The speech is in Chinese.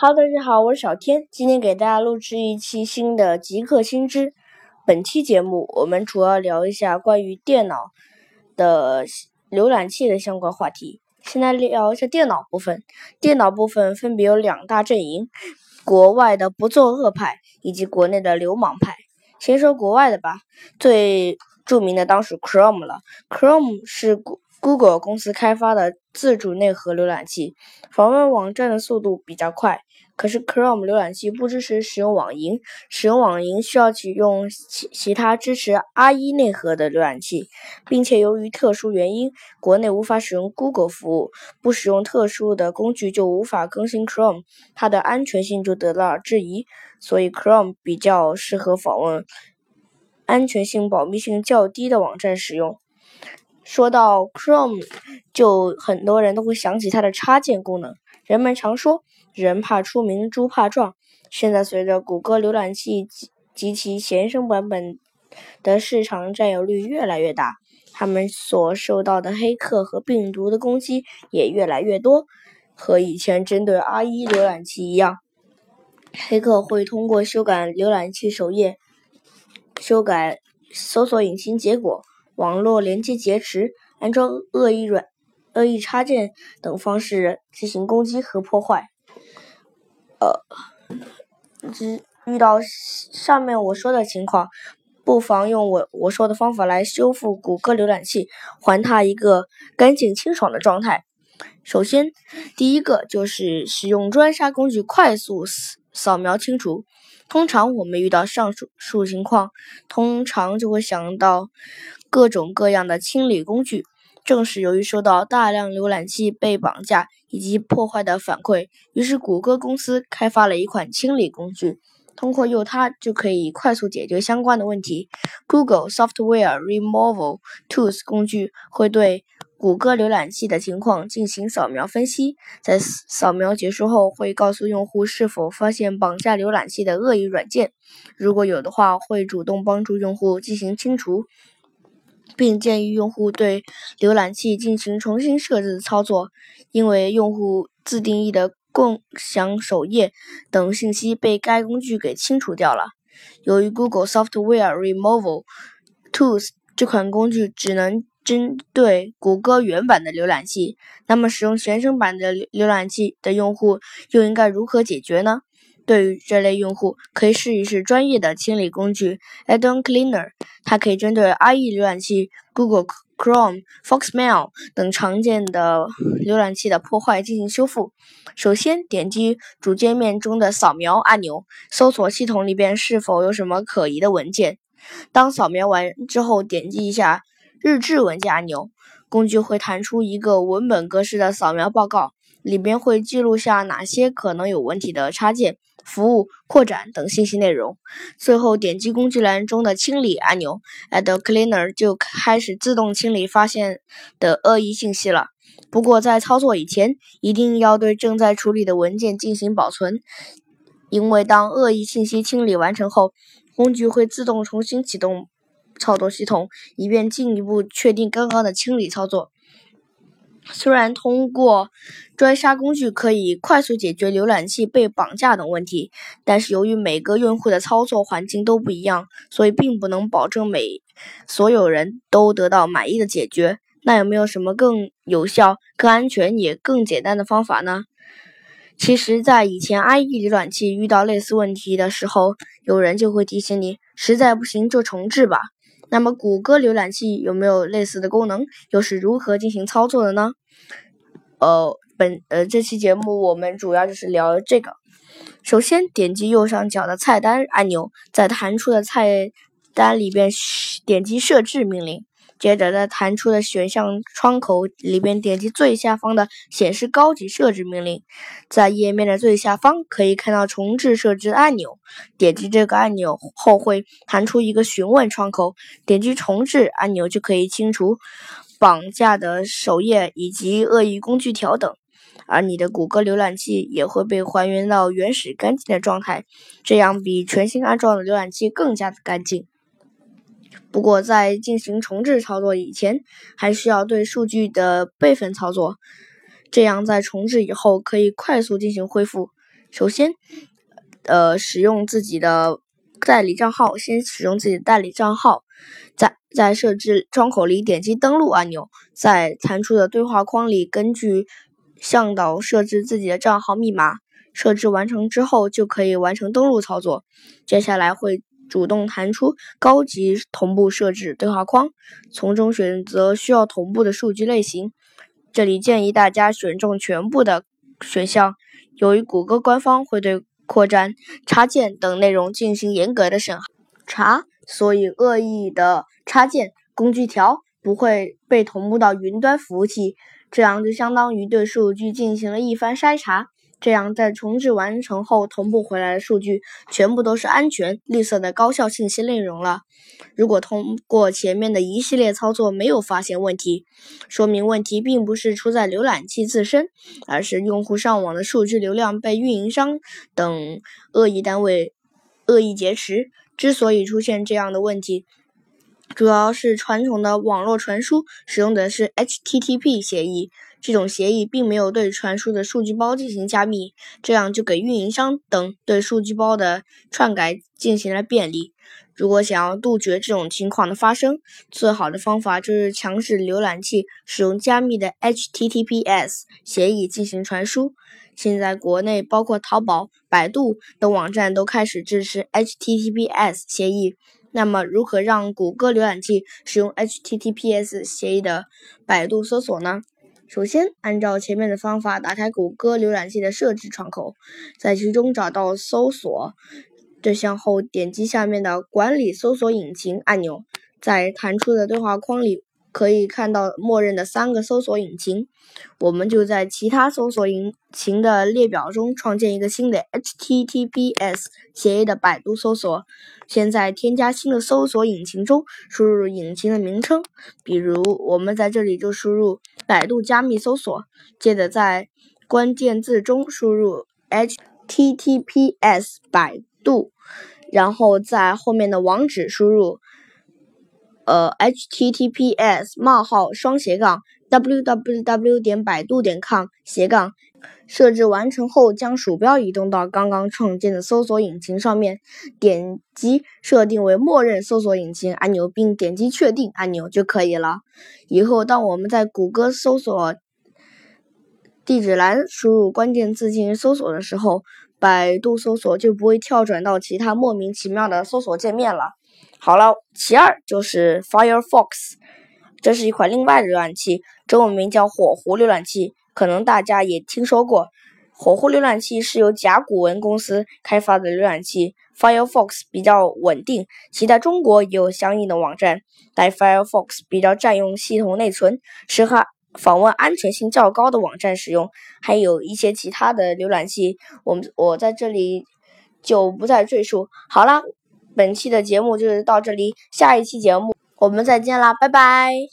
哈喽大家好，我是小天，今天给大家录制一期新的极客新知。本期节目我们主要聊一下关于电脑的浏览器的相关话题。先来聊一下电脑部分，电脑部分分别有两大阵营：国外的不作恶派以及国内的流氓派。先说国外的吧，最著名的当属 Chrome 了。Chrome 是 Google 公司开发的自主内核浏览器，访问网站的速度比较快。可是 Chrome 浏览器不支持使用网银，使用网银需要启用其其他支持 IE 内核的浏览器，并且由于特殊原因，国内无法使用 Google 服务，不使用特殊的工具就无法更新 Chrome，它的安全性就得到了质疑，所以 Chrome 比较适合访问安全性、保密性较低的网站使用。说到 Chrome，就很多人都会想起它的插件功能，人们常说。人怕出名，猪怕壮。现在随着谷歌浏览器及及其前身版本的市场占有率越来越大，他们所受到的黑客和病毒的攻击也越来越多。和以前针对 IE 浏览器一样，黑客会通过修改浏览器首页、修改搜索引擎结果、网络连接劫持、安装恶意软、恶意插件等方式进行攻击和破坏。呃，只遇到上面我说的情况，不妨用我我说的方法来修复谷歌浏览器，还它一个干净清爽的状态。首先，第一个就是使用专杀工具快速扫描清除。通常我们遇到上述述情况，通常就会想到各种各样的清理工具。正是由于收到大量浏览器被绑架以及破坏的反馈，于是谷歌公司开发了一款清理工具，通过用它就可以快速解决相关的问题。Google Software Removal Tools 工具会对谷歌浏览器的情况进行扫描分析，在扫描结束后会告诉用户是否发现绑架浏览器的恶意软件，如果有的话，会主动帮助用户进行清除。并建议用户对浏览器进行重新设置操作，因为用户自定义的共享首页等信息被该工具给清除掉了。由于 Google Software Removal Tools 这款工具只能针对谷歌原版的浏览器，那么使用学生版的浏览器的用户又应该如何解决呢？对于这类用户，可以试一试专业的清理工具 Add-on Cleaner，它可以针对 IE 浏览器、Google Chrome、Foxmail 等常见的浏览器的破坏进行修复。首先，点击主界面中的扫描按钮，搜索系统里边是否有什么可疑的文件。当扫描完之后，点击一下日志文件按钮，工具会弹出一个文本格式的扫描报告，里边会记录下哪些可能有问题的插件。服务扩展等信息内容，最后点击工具栏中的清理按钮，Add Cleaner 就开始自动清理发现的恶意信息了。不过在操作以前，一定要对正在处理的文件进行保存，因为当恶意信息清理完成后，工具会自动重新启动操作系统，以便进一步确定刚刚的清理操作。虽然通过专杀工具可以快速解决浏览器被绑架等问题，但是由于每个用户的操作环境都不一样，所以并不能保证每所有人都得到满意的解决。那有没有什么更有效、更安全也更简单的方法呢？其实，在以前 IE 浏览器遇到类似问题的时候，有人就会提醒你，实在不行就重置吧。那么，谷歌浏览器有没有类似的功能？又是如何进行操作的呢？呃，本呃这期节目我们主要就是聊这个。首先，点击右上角的菜单按钮，在弹出的菜单里边点击设置命令。接着，在弹出的选项窗口里边点击最下方的显示高级设置命令，在页面的最下方可以看到重置设置按钮。点击这个按钮后会弹出一个询问窗口，点击重置按钮就可以清除绑架的首页以及恶意工具条等，而你的谷歌浏览器也会被还原到原始干净的状态，这样比全新安装的浏览器更加的干净。不过，在进行重置操作以前，还需要对数据的备份操作，这样在重置以后可以快速进行恢复。首先，呃，使用自己的代理账号，先使用自己的代理账号，在在设置窗口里点击登录按钮，在弹出的对话框里根据向导设置自己的账号密码。设置完成之后，就可以完成登录操作。接下来会主动弹出高级同步设置对话框，从中选择需要同步的数据类型。这里建议大家选中全部的选项。由于谷歌官方会对扩展、插件等内容进行严格的审查，所以恶意的插件、工具条不会被同步到云端服务器。这样就相当于对数据进行了一番筛查。这样，在重置完成后，同步回来的数据全部都是安全、绿色的高效信息内容了。如果通过前面的一系列操作没有发现问题，说明问题并不是出在浏览器自身，而是用户上网的数据流量被运营商等恶意单位恶意劫持。之所以出现这样的问题，主要是传统的网络传输使用的是 HTTP 协议。这种协议并没有对传输的数据包进行加密，这样就给运营商等对数据包的篡改进行了便利。如果想要杜绝这种情况的发生，最好的方法就是强制浏览器使用加密的 HTTPS 协议进行传输。现在国内包括淘宝、百度等网站都开始支持 HTTPS 协议。那么，如何让谷歌浏览器使用 HTTPS 协议的百度搜索呢？首先，按照前面的方法，打开谷歌浏览器的设置窗口，在其中找到搜索这项后，点击下面的管理搜索引擎按钮，在弹出的对话框里。可以看到默认的三个搜索引擎，我们就在其他搜索引擎的列表中创建一个新的 HTTPS 协议的百度搜索。现在添加新的搜索引擎中，输入引擎的名称，比如我们在这里就输入百度加密搜索，接着在关键字中输入 HTTPS 百度，然后在后面的网址输入。呃，https: 冒号双斜杠 www 点百度点 com 斜杠。设置完成后，将鼠标移动到刚刚创建的搜索引擎上面，点击设定为默认搜索引擎按钮，并点击确定按钮就可以了。以后，当我们在谷歌搜索地址栏输入关键字进行搜索的时候，百度搜索就不会跳转到其他莫名其妙的搜索界面了。好了，其二就是 Firefox，这是一款另外的浏览器，中文名叫火狐浏览器，可能大家也听说过。火狐浏览器是由甲骨文公司开发的浏览器，Firefox 比较稳定，其在中国也有相应的网站，但 Firefox 比较占用系统内存，适合访问安全性较高的网站使用。还有一些其他的浏览器，我们我在这里就不再赘述。好了。本期的节目就是到这里，下一期节目我们再见啦，拜拜。